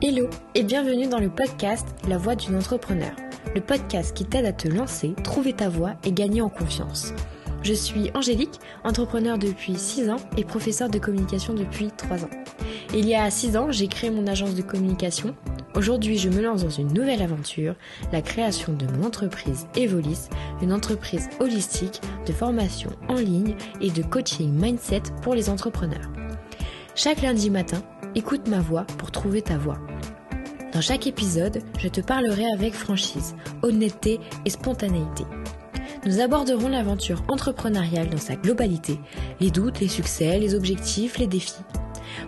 Hello et bienvenue dans le podcast La voix d'une entrepreneur, le podcast qui t'aide à te lancer, trouver ta voix et gagner en confiance. Je suis Angélique, entrepreneur depuis 6 ans et professeur de communication depuis 3 ans. Il y a 6 ans, j'ai créé mon agence de communication. Aujourd'hui, je me lance dans une nouvelle aventure, la création de mon entreprise Evolis, une entreprise holistique de formation en ligne et de coaching mindset pour les entrepreneurs. Chaque lundi matin, écoute ma voix pour trouver ta voix. Dans chaque épisode, je te parlerai avec franchise, honnêteté et spontanéité. Nous aborderons l'aventure entrepreneuriale dans sa globalité, les doutes, les succès, les objectifs, les défis.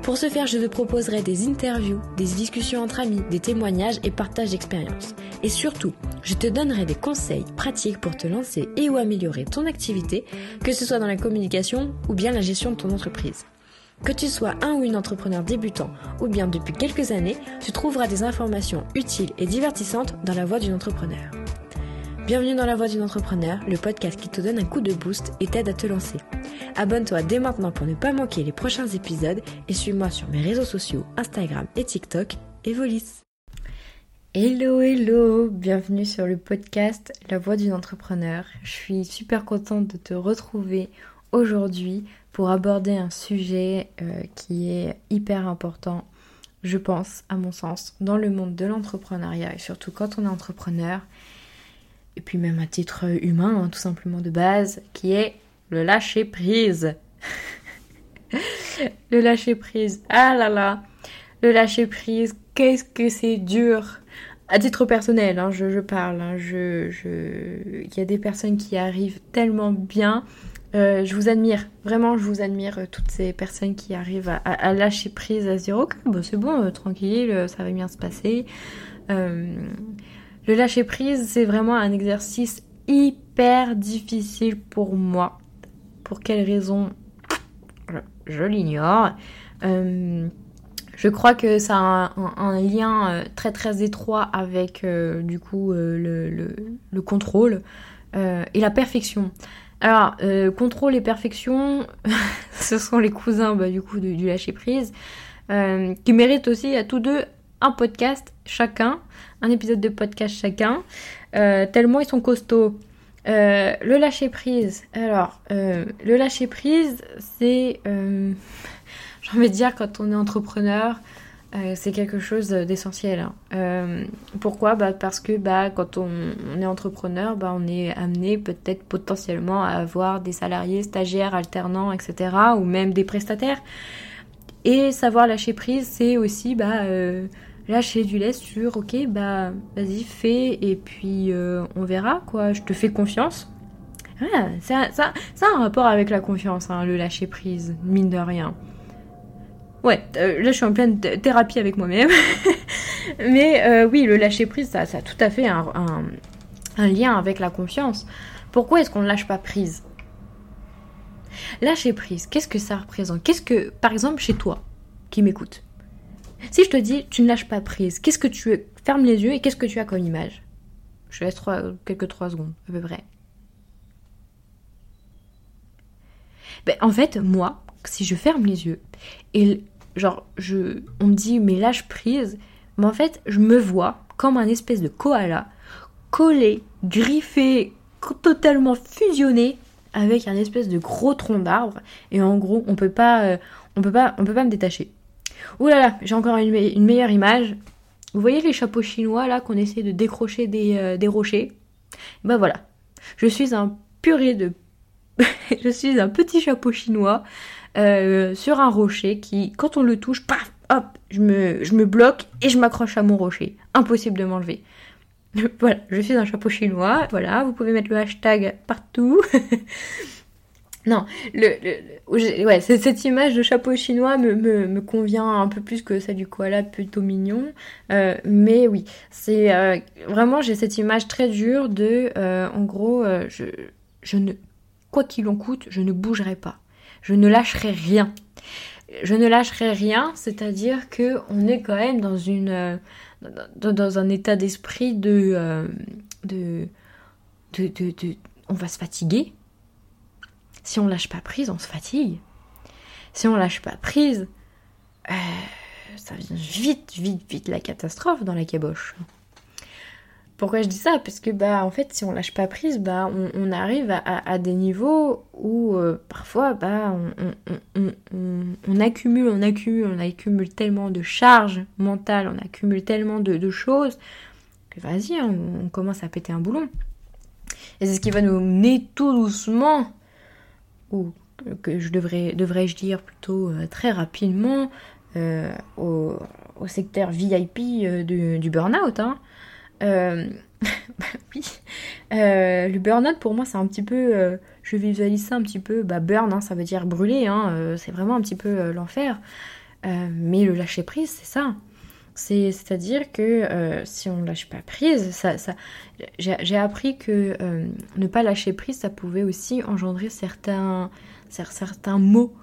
Pour ce faire, je te proposerai des interviews, des discussions entre amis, des témoignages et partage d'expériences. Et surtout, je te donnerai des conseils pratiques pour te lancer et ou améliorer ton activité, que ce soit dans la communication ou bien la gestion de ton entreprise. Que tu sois un ou une entrepreneur débutant ou bien depuis quelques années, tu trouveras des informations utiles et divertissantes dans la voix d'une entrepreneur. Bienvenue dans la voix d'une entrepreneur, le podcast qui te donne un coup de boost et t'aide à te lancer. Abonne-toi dès maintenant pour ne pas manquer les prochains épisodes et suis-moi sur mes réseaux sociaux Instagram et TikTok, Evolis. Hello hello, bienvenue sur le podcast La voix d'une entrepreneur. Je suis super contente de te retrouver aujourd'hui pour aborder un sujet euh, qui est hyper important, je pense, à mon sens, dans le monde de l'entrepreneuriat et surtout quand on est entrepreneur, et puis même à titre humain, hein, tout simplement de base, qui est le lâcher prise. le lâcher prise, ah là là, le lâcher prise, qu'est-ce que c'est dur. À titre personnel, hein, je, parle, hein, il y a des personnes qui arrivent tellement bien euh, je vous admire, vraiment, je vous admire euh, toutes ces personnes qui arrivent à, lâcher prise, à se dire ok, c'est bon, euh, tranquille, ça va bien se passer. le lâcher prise, c'est vraiment un exercice hyper difficile pour moi. Pour quelle raison? Je, l'ignore. je crois que ça a un, lien très très étroit avec du coup le, contrôle et la perfection. Alors, euh, contrôle et perfection, ce sont les cousins bah, du lâcher prise, euh, qui méritent aussi à tous deux un podcast chacun, un épisode de podcast chacun, euh, tellement ils sont costauds. le lâcher prise, alors le lâcher prise, c'est, j'ai envie de dire quand on est entrepreneur, euh, c'est quelque chose d'essentiel. Hein. Euh, pourquoi? Bah Parce que bah, quand on, est entrepreneur, bah, on est amené peut-être potentiellement à avoir des salariés, stagiaires, alternants, etc. ou même des prestataires. Et savoir lâcher prise, c'est aussi bah, euh, lâcher du lest sur ok, bah vas-y, fais et puis on verra quoi, je te fais confiance. ça, ça, ça a un rapport avec la confiance, hein, le lâcher prise, mine de rien. Ouais, euh, là je suis en pleine thérapie avec moi-même. Mais euh, oui, le lâcher prise, ça, ça a tout à fait un, lien avec la confiance. Pourquoi est-ce qu'on ne lâche pas prise? Lâcher prise, qu'est-ce que ça représente? Qu'est-ce que, par exemple, chez toi, qui m'écoute, si je te dis tu ne lâches pas prise, qu'est-ce que tu fermes les yeux et qu'est-ce que tu as comme image? Je laisse trois, quelques trois secondes à peu près. Ben, en fait, moi, si je ferme les yeux et genre on me dit mais lâche prise. Mais en fait je me vois comme un espèce de koala collé griffé totalement fusionné avec un espèce de gros tronc d'arbre. Et en gros on peut pas euh, on peut pas on peut pas me détacher. Ouh là là j'ai encore une, meilleure image. Vous voyez les chapeaux chinois là qu'on essaie de décrocher des, euh, rochers? Ben voilà. Je suis un purée de je suis un petit chapeau chinois euh, sur un rocher qui, quand on le touche, paf, hop, je me, je me bloque et je m'accroche à mon rocher. Impossible de m'enlever. voilà, je suis un chapeau chinois. Voilà, vous pouvez mettre le hashtag partout. non, le, ouais, cette image de chapeau chinois me, me, convient un peu plus que celle du koala plutôt mignon. Euh, mais oui, c'est euh, vraiment, j'ai cette image très dure de, en gros, je, je ne, quoi qu'il en coûte, je ne bougerai pas je ne lâcherai rien. Je ne lâcherai rien, c'est-à-dire que on est quand même dans euh, un état d'esprit euh, de, on va se fatiguer. Si on lâche pas prise, on se fatigue. Si on lâche pas prise, euh, ça vient vite, vite, vite la catastrophe dans la caboche. Pourquoi je dis ça? Parce que bah en fait si on lâche pas prise, bah on, arrive à, des niveaux où euh, parfois bah on, accumule, on accumule, on accumule tellement de charges mentales, on accumule tellement de, choses que vas-y, hein, on, commence à péter un boulon. Et c'est ce qui va nous mener tout doucement, ou que je devrais, devrais-je dire plutôt euh, très rapidement, euh, au, secteur VIP du, du burn-out. Hein. Euh. Euh, le burn-out pour moi c'est un petit peu, euh, je visualise ça un petit peu, bah burn hein, ça veut dire brûler, hein, c'est vraiment un petit peu l'enfer. mais le lâcher prise c'est ça. C'est, à dire que si on lâche pas prise, ça, ça j'ai, appris que ne pas lâcher prise ça pouvait aussi engendrer certains, certains mots,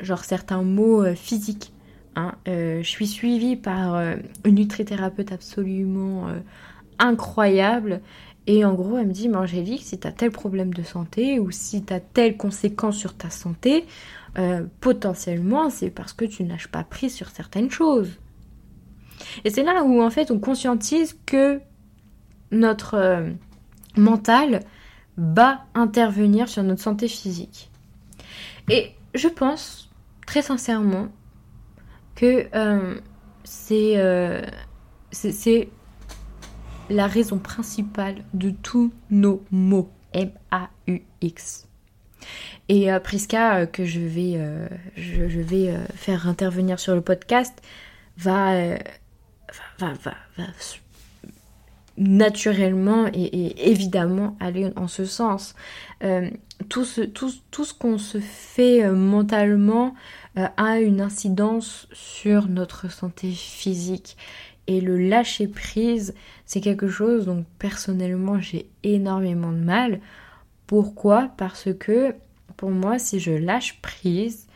genre certains mots physiques. Hein. Euh, je suis suivie par euh, une nutrithérapeute absolument euh, incroyable. Et en gros, elle me dit, mais Angélique, si tu as tel problème de santé ou si tu as telle conséquence sur ta santé, potentiellement, c'est parce que tu n'as pas pris sur certaines choses. Et c'est là où, en fait, on conscientise que notre mental va intervenir sur notre santé physique. Et je pense, très sincèrement, que euh, euh, c'est la raison principale de tous nos mots. M-A-U-X. Et euh, Priska, que je vais, je, vais faire intervenir sur le podcast, va, va, va, va naturellement et, évidemment aller en ce sens. tout ce, tout, ce qu'on se fait mentalement euh, a une incidence sur notre santé physique. Et le lâcher prise, c'est quelque chose dont personnellement j'ai énormément de mal. Pourquoi? Parce que pour moi, si je lâche prise,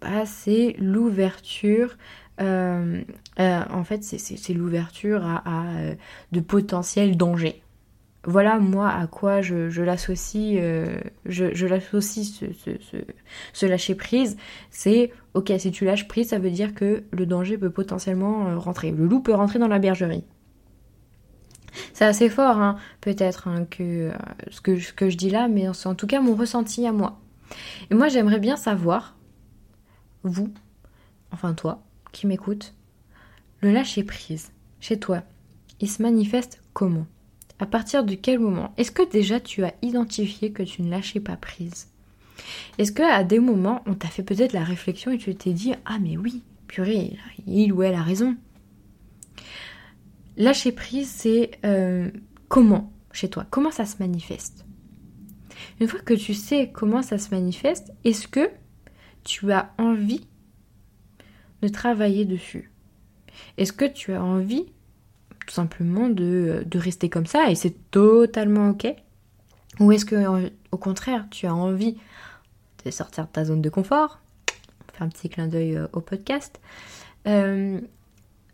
bah, c'est l'ouverture. Euh, euh, en fait, c'est l'ouverture à, de potentiels dangers voilà moi à quoi je, l'associe, euh, je, l'associe ce, lâcher prise. C'est ok, si tu lâches prise, ça veut dire que le danger peut potentiellement euh, rentrer. Le loup peut rentrer dans la bergerie. C'est assez fort, hein, peut-être, hein, que, euh, ce que, ce que je dis là, mais c'est en tout cas mon ressenti à moi. Et moi, j'aimerais bien savoir, vous, enfin toi, qui m'écoute, le lâcher prise, chez toi, il se manifeste comment? À partir de quel moment? Est-ce que déjà tu as identifié que tu ne lâchais pas prise? Est-ce que à des moments on t'a fait peut-être la réflexion et tu t'es dit ah mais oui, purée, il ou elle a raison? Lâcher prise, c'est euh, comment chez toi? Comment ça se manifeste? Une fois que tu sais comment ça se manifeste, est-ce que tu as envie travailler dessus. Est-ce que tu as envie tout simplement de, rester comme ça et c'est totalement ok? Ou est-ce que au contraire tu as envie de sortir de ta zone de confort? Faire un petit clin d'œil euh, au podcast. Euh,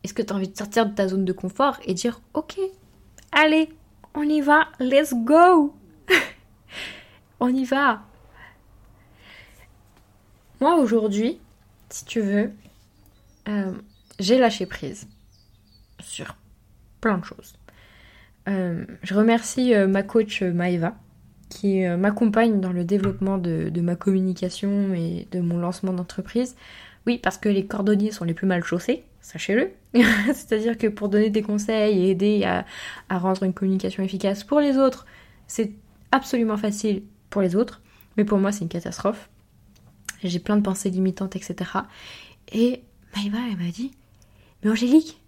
est-ce que tu as envie de sortir de ta zone de confort et dire ok, allez, on y va, let's go On y va. Moi aujourd'hui, si tu veux, euh, j'ai lâché prise sur plein de choses. Euh, je remercie euh, ma coach Maeva qui m'accompagne dans le développement de, ma communication et de mon lancement d'entreprise. Oui, parce que les cordonniers sont les plus mal chaussés, sachez-le. C'est-à-dire que pour donner des conseils et aider à, à rendre une communication efficace pour les autres, c'est absolument facile pour les autres, mais pour moi c'est une catastrophe. J'ai plein de pensées limitantes, etc. Et Maeva, elle m'a dit, mais Angélique,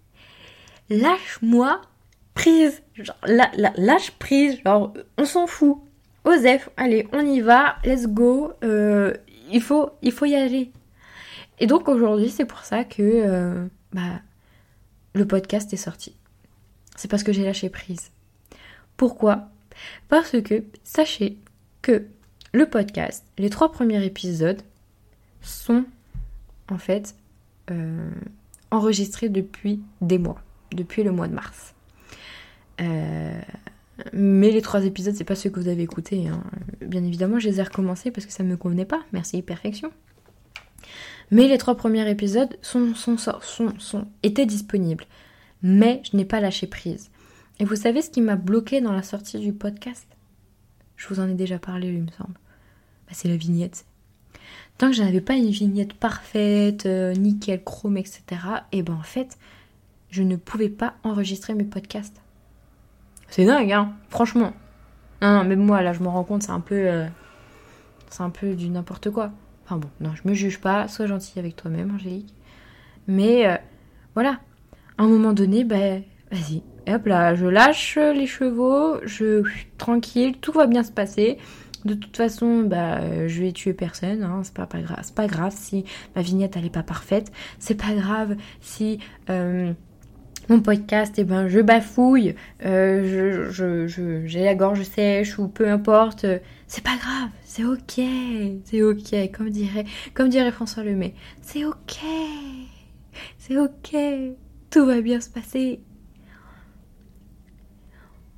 lâche-moi prise. Genre, lâche prise, genre, on s'en fout. Osef, allez, on y va, let's go. Euh, il, faut, il faut y aller. Et donc aujourd'hui, c'est pour ça que euh, bah, le podcast est sorti. C'est parce que j'ai lâché prise. Pourquoi? Parce que sachez que le podcast, les trois premiers épisodes, sont en fait euh, enregistrés depuis des mois depuis le mois de mars. Euh, mais les trois épisodes, c'est pas ceux que vous avez écoutés. Hein. Bien évidemment, je les ai recommencés parce que ça me convenait pas. Merci, perfection. Mais les trois premiers épisodes sont, étaient disponibles. Mais je n'ai pas lâché prise. Et vous savez ce qui m'a bloqué dans la sortie du podcast? Je vous en ai déjà parlé, il me semble. Bah, c'est la vignette. Tant que je n'avais pas une vignette parfaite, euh, nickel, chrome, etc., et ben en fait, je ne pouvais pas enregistrer mes podcasts. C'est dingue, hein Franchement. Non, non, mais moi, là, je me rends compte, c'est un peu... Euh, c'est un peu du n'importe quoi. Enfin bon, non, je me juge pas, sois gentil avec toi-même, Angélique. Mais euh, voilà, à un moment donné, ben, vas-y, hop là, je lâche les chevaux, je suis tranquille, tout va bien se passer. De toute façon, bah, je vais tuer personne, hein, c'est pas, grave. Pas grave si ma vignette elle est pas parfaite. C'est pas grave si euh, mon podcast, eh ben, je bafouille, euh, je, j'ai la gorge sèche ou peu importe. C'est pas grave, c'est ok, c'est ok, comme dirait, comme dirait François Lemay. C'est ok, c'est ok, tout va bien se passer.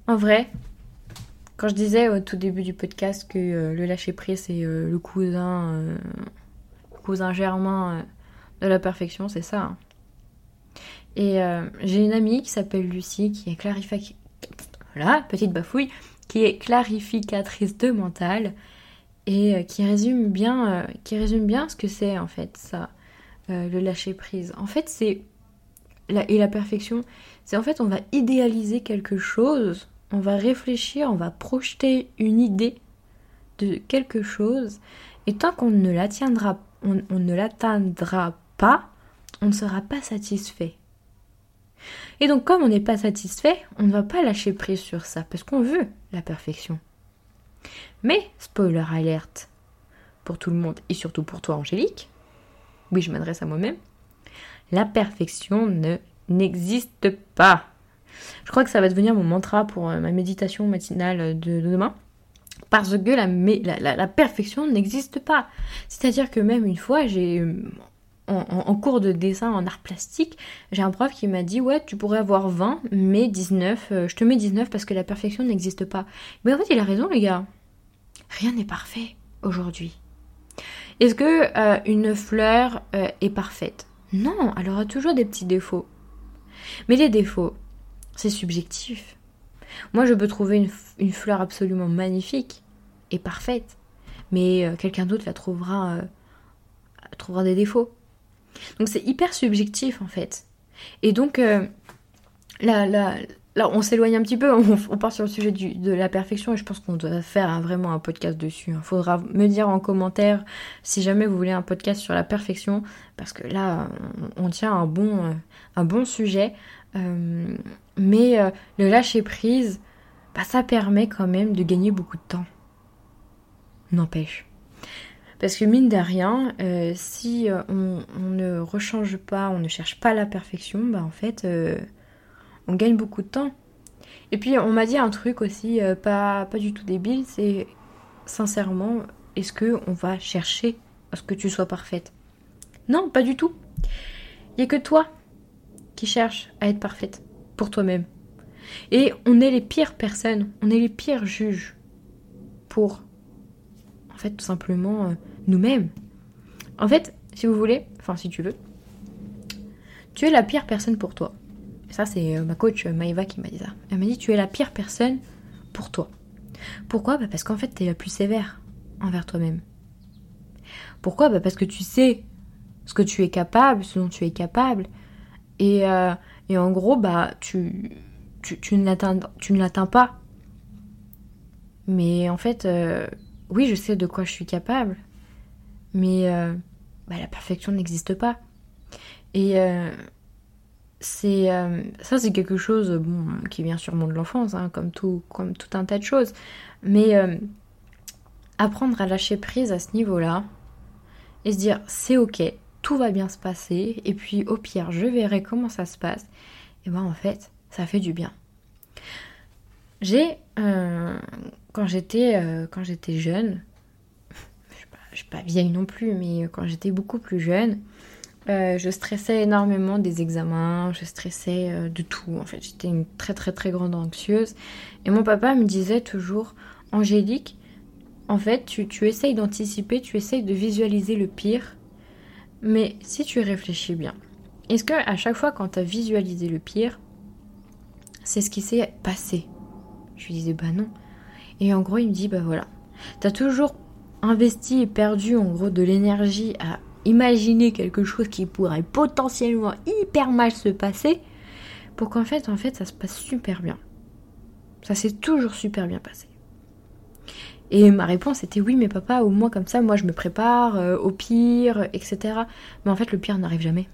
En vrai, quand je disais au tout début du podcast que euh, le lâcher prise c'est euh, le cousin, cousin germain de la perfection, c'est ça. Hein. Et euh, j'ai une amie qui s'appelle Lucie, qui est clarificatrice. Voilà, petite bafouille, qui est clarificatrice de mental et euh, qui résume bien, euh, qui résume bien ce que c'est en fait ça, le lâcher prise. En fait, c'est et la perfection, c'est en fait on va idéaliser quelque chose, on va réfléchir, on va projeter une idée de quelque chose, et tant qu'on ne l'atteindra, pas, on ne sera pas satisfait. Et donc comme on n'est pas satisfait, on ne va pas lâcher prise sur ça, parce qu'on veut la perfection. Mais, spoiler alerte, pour tout le monde, et surtout pour toi Angélique, oui je m'adresse à moi-même, la perfection ne n'existe pas. Je crois que ça va devenir mon mantra pour euh, ma méditation matinale de, demain. Parce que la, perfection n'existe pas. C'est-à-dire que même une fois, j'ai en, cours de dessin en art plastique, j'ai un prof qui m'a dit Ouais, tu pourrais avoir 20, mais 19, euh, je te mets 19 parce que la perfection n'existe pas. Mais en fait, il a raison, les gars. Rien n'est parfait aujourd'hui. Est-ce que euh, une fleur euh, est parfaite? Non, elle aura toujours des petits défauts. Mais les défauts, c'est subjectif. Moi, je peux trouver une, fleur absolument magnifique et parfaite, mais quelqu'un d'autre la trouvera, trouvera des défauts. Donc c'est hyper subjectif en fait. Et donc euh, là, là, là, on s'éloigne un petit peu, on, part sur le sujet de la perfection et je pense qu'on doit faire vraiment un podcast dessus. Il faudra me dire en commentaire si jamais vous voulez un podcast sur la perfection, parce que là, on, tient un bon, euh, sujet. Euh, mais le lâcher prise, bah, ça permet quand même de gagner beaucoup de temps. N'empêche. Parce que mine de rien, euh, si euh, on, ne rechange pas, on ne cherche pas la perfection, bah en fait, euh, on gagne beaucoup de temps. Et puis on m'a dit un truc aussi, pas, pas du tout débile, c'est sincèrement, est-ce que on va chercher à ce que tu sois parfaite? Non, pas du tout. Il n'y a que toi qui cherches à être parfaite pour toi-même. Et on est les pires personnes, on est les pires juges pour en fait, tout simplement euh, nous-mêmes. En fait, si vous voulez, enfin si tu veux, tu es la pire personne pour toi. ça, c'est euh, ma coach euh, Maïva qui m'a dit ça. Elle m'a dit, tu es la pire personne pour toi. Pourquoi? Bah Parce qu'en fait, tu es la plus sévère envers toi-même. Pourquoi? Bah Parce que tu sais ce que tu es capable, ce dont tu es capable. Et, et en gros, bah, tu, tu, tu ne l'atteins pas. Mais en fait, oui, je sais de quoi je suis capable, mais euh, bah, la perfection n'existe pas. Et euh, c'est euh, ça, c'est quelque chose qui vient sûrement de l'enfance, hein, comme, tout, comme tout un tas de choses. Mais apprendre à lâcher prise à ce niveau-là et se dire c'est ok, va bien se passer, et puis au pire, je verrai comment ça se passe, et ben en fait, ça fait du bien. J'ai quand j'étais euh, quand j'étais jeune, je suis, pas, vieille non plus, mais quand j'étais beaucoup plus jeune, euh, je stressais énormément des examens, je stressais euh, de tout. En fait, j'étais une très très très grande anxieuse. Et mon papa me disait toujours, Angélique, en fait, tu essayes d'anticiper, tu essayes de visualiser le pire, mais si tu réfléchis bien, est-ce que à chaque fois quand tu as visualisé le pire, c'est ce qui s'est passé? Je lui disais bah non. Et en gros, il me dit bah voilà. T'as toujours investi et perdu en gros de l'énergie à imaginer quelque chose qui pourrait potentiellement hyper mal se passer pour qu'en fait en fait ça se passe super bien. Ça s'est toujours super bien passé. Et ma réponse était oui, mais papa, au moins comme ça, moi je me prépare euh, au pire, etc. Mais en fait, le pire n'arrive jamais.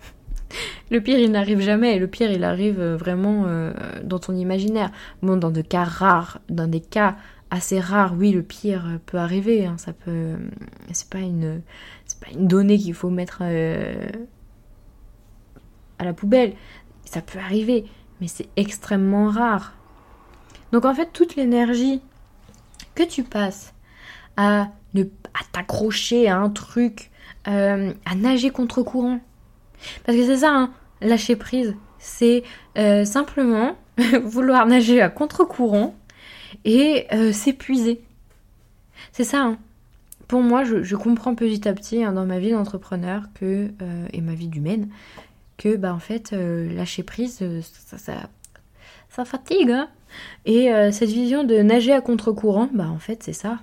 le pire, il n'arrive jamais. Le pire, il arrive euh, vraiment euh, dans ton imaginaire. Bon, dans des cas rares, dans des cas assez rares, oui, le pire peut arriver. Hein. ça peut. C'est pas une. C'est pas une donnée qu'il faut mettre à la poubelle. Ça peut arriver, mais c'est extrêmement rare. Donc en fait, toute l'énergie que tu passes à, ne, à t'accrocher à un truc, euh, à nager contre courant. Parce que c'est ça, hein, lâcher prise. C'est euh, simplement vouloir nager à contre-courant et euh, s'épuiser. C'est ça. Hein. Pour moi, je, comprends petit à petit hein, dans ma vie d'entrepreneur que et ma vie d'humaine que bah en fait lâcher prise ça, ça, ça fatigue. Et euh, cette vision de nager à contre-courant, bah en fait c'est ça.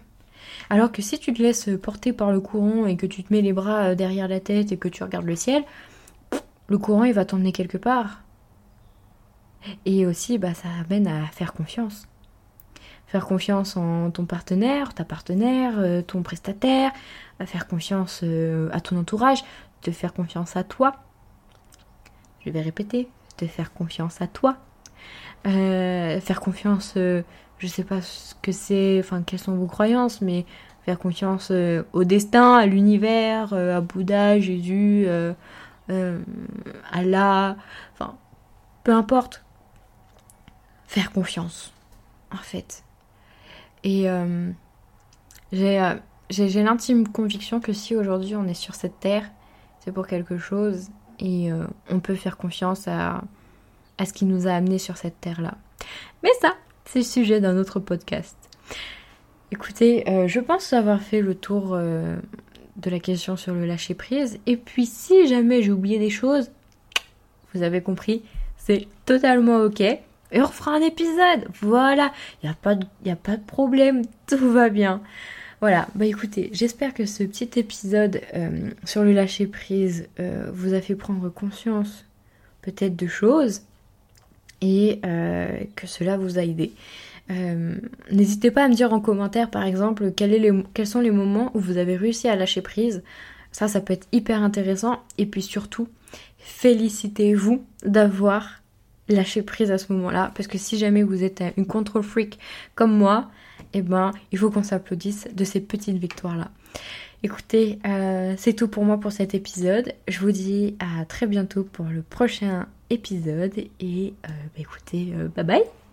Alors que si tu te laisses porter par le courant et que tu te mets les bras euh, derrière la tête et que tu regardes le ciel, le courant il va t'emmener quelque part. Et aussi bah ça amène à faire confiance. Faire confiance en ton partenaire, ta partenaire, euh, ton prestataire, à faire confiance à ton entourage, te faire confiance à toi. Je vais répéter, te faire confiance à toi. Euh, faire confiance, euh, je sais pas ce que c'est, enfin quelles sont vos croyances, mais faire confiance euh, au destin, à l'univers, à Bouddha, Jésus, Allah, enfin peu importe. Faire confiance, en fait. Et j'ai l'intime conviction que si aujourd'hui on est sur cette terre, c'est pour quelque chose et on peut faire confiance à à ce qui nous a amenés sur cette terre-là. Mais ça, c'est le sujet d'un autre podcast. Écoutez, euh, je pense avoir fait le tour euh, de la question sur le lâcher prise. Et puis si jamais j'ai oublié des choses, vous avez compris, c'est totalement ok. Et on refera un épisode. Voilà, il n'y a, pas de, a pas de problème, tout va bien. Voilà, bah écoutez, j'espère que ce petit épisode euh, sur le lâcher prise vous a fait prendre conscience peut-être de choses et euh, que cela vous a aidé. Euh, n'hésitez pas à me dire en commentaire par exemple quels sont les moments où vous avez réussi à lâcher prise. Ça, ça peut être hyper intéressant. Et puis surtout, félicitez-vous d'avoir lâché prise à ce moment-là. Parce que si jamais vous êtes une control freak comme moi, eh ben, il faut qu'on s'applaudisse de ces petites victoires-là. Écoutez, euh, c'est tout pour moi pour cet épisode. Je vous dis à très bientôt pour le prochain épisode. Et euh, bah, écoutez, euh, bye bye